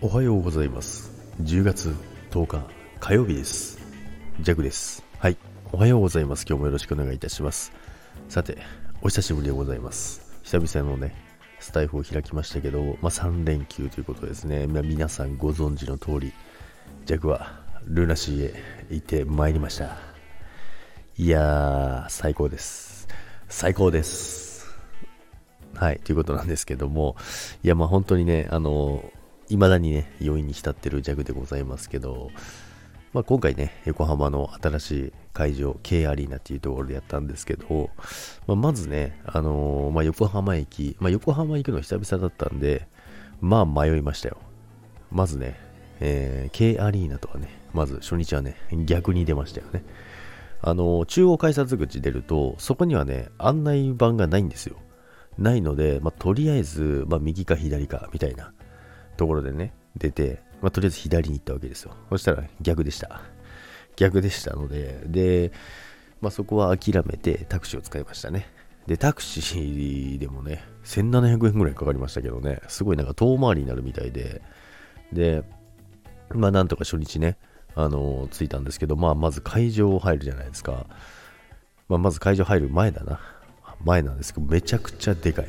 おはようございます。10月10日火曜日です。ジャグです。はい。おはようございます。今日もよろしくお願いいたします。さて、お久しぶりでございます。久々のね、スタイフを開きましたけど、まあ、3連休ということですね。まあ、皆さんご存知の通り、ジャグはルナシーへ行ってまいりました。いやー、最高です。最高です。はい、ということなんですけども、いや、まあ本当にね、あの、未だにね、余韻に浸ってるジャグでございますけど、まあ今回ね、横浜の新しい会場、K アリーナっていうところでやったんですけど、まあ、まずね、あのーまあ横浜駅、まあ横浜行くの久々だったんで、まあ迷いましたよ。まずね、えー K アリーナとはね、まず初日はね、逆に出ましたよね。あのー中央改札口出ると、そこにはね、案内板がないんですよ。ないので、まあ、とりあえず、まあ、右か左かみたいなところでね、出て、まあ、とりあえず左に行ったわけですよ。そしたら逆でした。逆でしたので、で、まあ、そこは諦めてタクシーを使いましたね。で、タクシーでもね、1700円ぐらいかかりましたけどね、すごいなんか遠回りになるみたいで、で、まあ、なんとか初日ね、あの着いたんですけど、まあ、まず会場を入るじゃないですか。まあ、まず会場入る前だな。前なんですけど、めちゃくちゃでかい。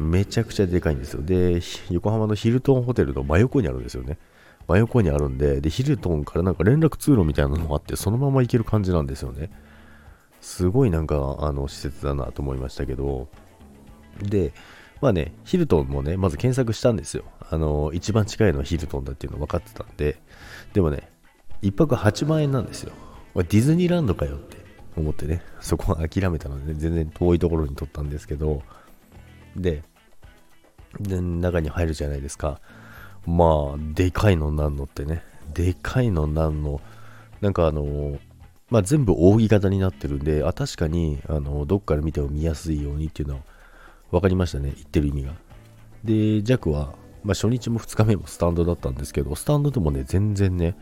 めちゃくちゃでかいんですよ。で、横浜のヒルトンホテルの真横にあるんですよね。真横にあるんで、で、ヒルトンからなんか連絡通路みたいなのもあって、そのまま行ける感じなんですよね。すごいなんか、あの、施設だなと思いましたけど、で、まあね、ヒルトンもね、まず検索したんですよ。あの、一番近いのはヒルトンだっていうの分かってたんで、でもね、一泊8万円なんですよ。ディズニーランドかよって思ってね、そこは諦めたので、ね全然遠いところに取ったんですけど、で中に入るじゃないですか。まあ、でかいのなんのってね、でかいのなんの、なんかあの、まあ全部扇形になってるんで、あ、確かに、あの、どっから見ても見やすいようにっていうのは分かりましたね、言ってる意味が。で、弱は、まあ初日も2日目もスタンドだったんですけど、スタンドでもね、全然ね、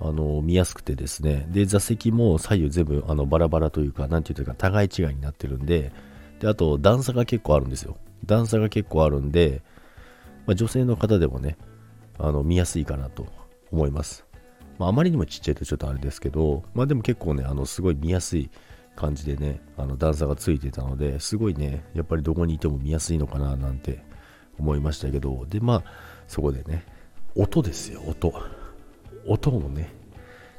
あの見やすくてですね、で、座席も左右全部あのバラバラというか、なんていうか、互い違いになってるんで、で、あと段差が結構あるんですよ。段差が結構あるんで、まあ、女性の方でもね、あの見やすいかなと思います。まあ、あまりにもちっちゃいとちょっとあれですけど、まあでも結構ね、あのすごい見やすい感じでね、あの段差がついてたので、すごいね、やっぱりどこにいても見やすいのかななんて思いましたけど、で、まあ、そこでね、音ですよ、音。音もね、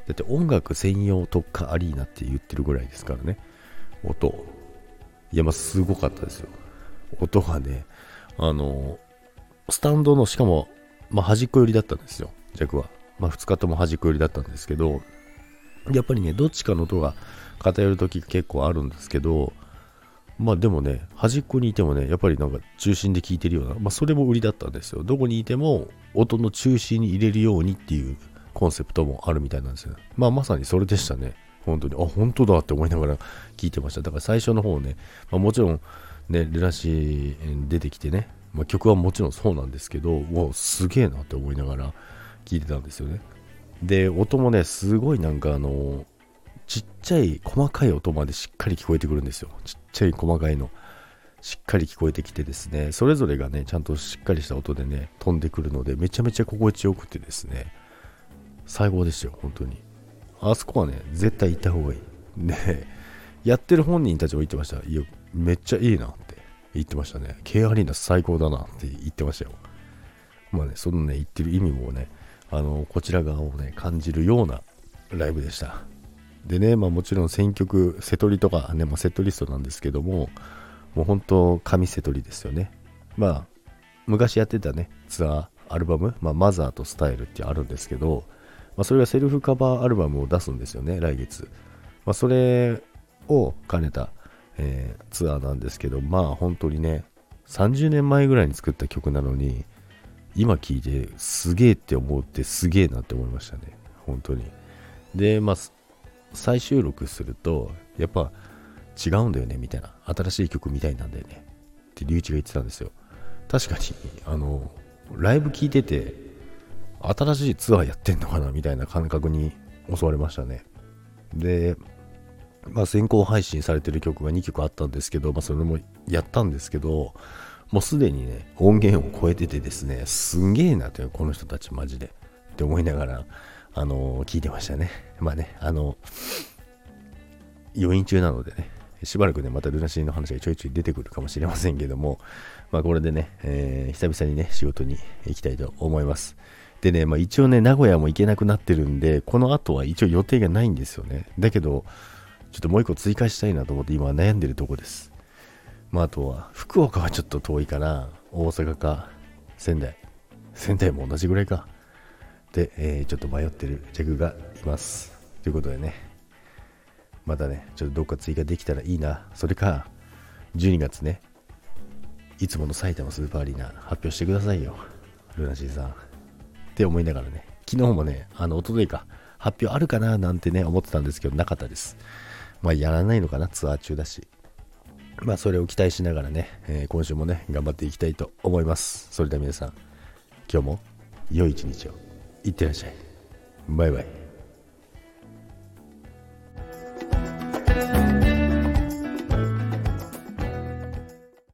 だって音楽専用特化アリーナって言ってるぐらいですからね、音。いや、まあ、すごかったですよ。音がね、あの、スタンドの、しかも、まあ、端っこ寄りだったんですよ、弱は。まあ、2日とも端っこ寄りだったんですけど、やっぱりね、どっちかの音が偏るとき結構あるんですけど、まあでもね、端っこにいてもね、やっぱりなんか中心で聞いてるような、まあそれも売りだったんですよ。どこにいても音の中心に入れるようにっていうコンセプトもあるみたいなんですよ。まあまさにそれでしたね。本当に、あ、本当だって思いながら聞いてました。だから最初の方ね、まあ、もちろんね、ルナシー出てきてね、まあ、曲はもちろんそうなんですけど、もうすげえなって思いながら聞いてたんですよね。で、音もね、すごいなんかあの、ちっちゃい細かい音までしっかり聞こえてくるんですよ。ちっちゃい細かいの。しっかり聞こえてきてですね、それぞれがね、ちゃんとしっかりした音でね、飛んでくるので、めちゃめちゃ心地よくてですね、最高ですよ、本当に。あそこはね、絶対行った方がいい。で、やってる本人たちも言ってました。いや、めっちゃいいなって言ってましたね。K アリーナ最高だなって言ってましたよ。まあね、そのね、言ってる意味もね、あの、こちら側をね、感じるようなライブでした。でね、まあもちろん選曲、セトリとかね、まあ、セットリストなんですけども、もう本当、神セトリですよね。まあ、昔やってたね、ツアー、アルバム、まあ、マザーとスタイルってあるんですけど、まあ、それがセルフカバーアルバムを出すんですよね、来月。まあ、それを兼ねた、えーツアーなんですけど、まあ本当にね、30年前ぐらいに作った曲なのに、今聴いてすげえって思ってすげえなって思いましたね、本当に。で、まあ、再収録すると、やっぱ違うんだよね、みたいな。新しい曲みたいなんだよね。って龍一が言ってたんですよ。確かに、あの、ライブ聴いてて、新しいツアーやってんのかなみたいな感覚に襲われましたね。で、まあ、先行配信されてる曲が2曲あったんですけど、まあ、それもやったんですけど、もうすでにね、音源を超えててですね、すんげえなという、この人たちマジで。って思いながら、あのー、聞いてましたね。まあね、あの余韻中なのでね、しばらくね、またルナシーの話がちょいちょい出てくるかもしれませんけども、まあこれでね、えー、久々にね、仕事に行きたいと思います。でね、まあ一応ね、名古屋も行けなくなってるんで、この後は一応予定がないんですよね。だけど、ちょっともう一個追加したいなと思って今悩んでるとこです。まああとは、福岡はちょっと遠いかな。大阪か、仙台。仙台も同じぐらいか。で、えー、ちょっと迷ってるジャグがいます。ということでね、またね、ちょっとどっか追加できたらいいな。それか、12月ね、いつもの埼玉スーパーアリーナ発表してくださいよ。ルナシーさん。って思いながらね、昨日もね、あの、おとといか、発表あるかななんてね、思ってたんですけど、なかったです。まあ、やらないのかな、ツアー中だし。まあ、それを期待しながらね、えー、今週もね、頑張っていきたいと思います。それでは皆さん、今日も良い一日を。いってらっしゃい。バイバイ。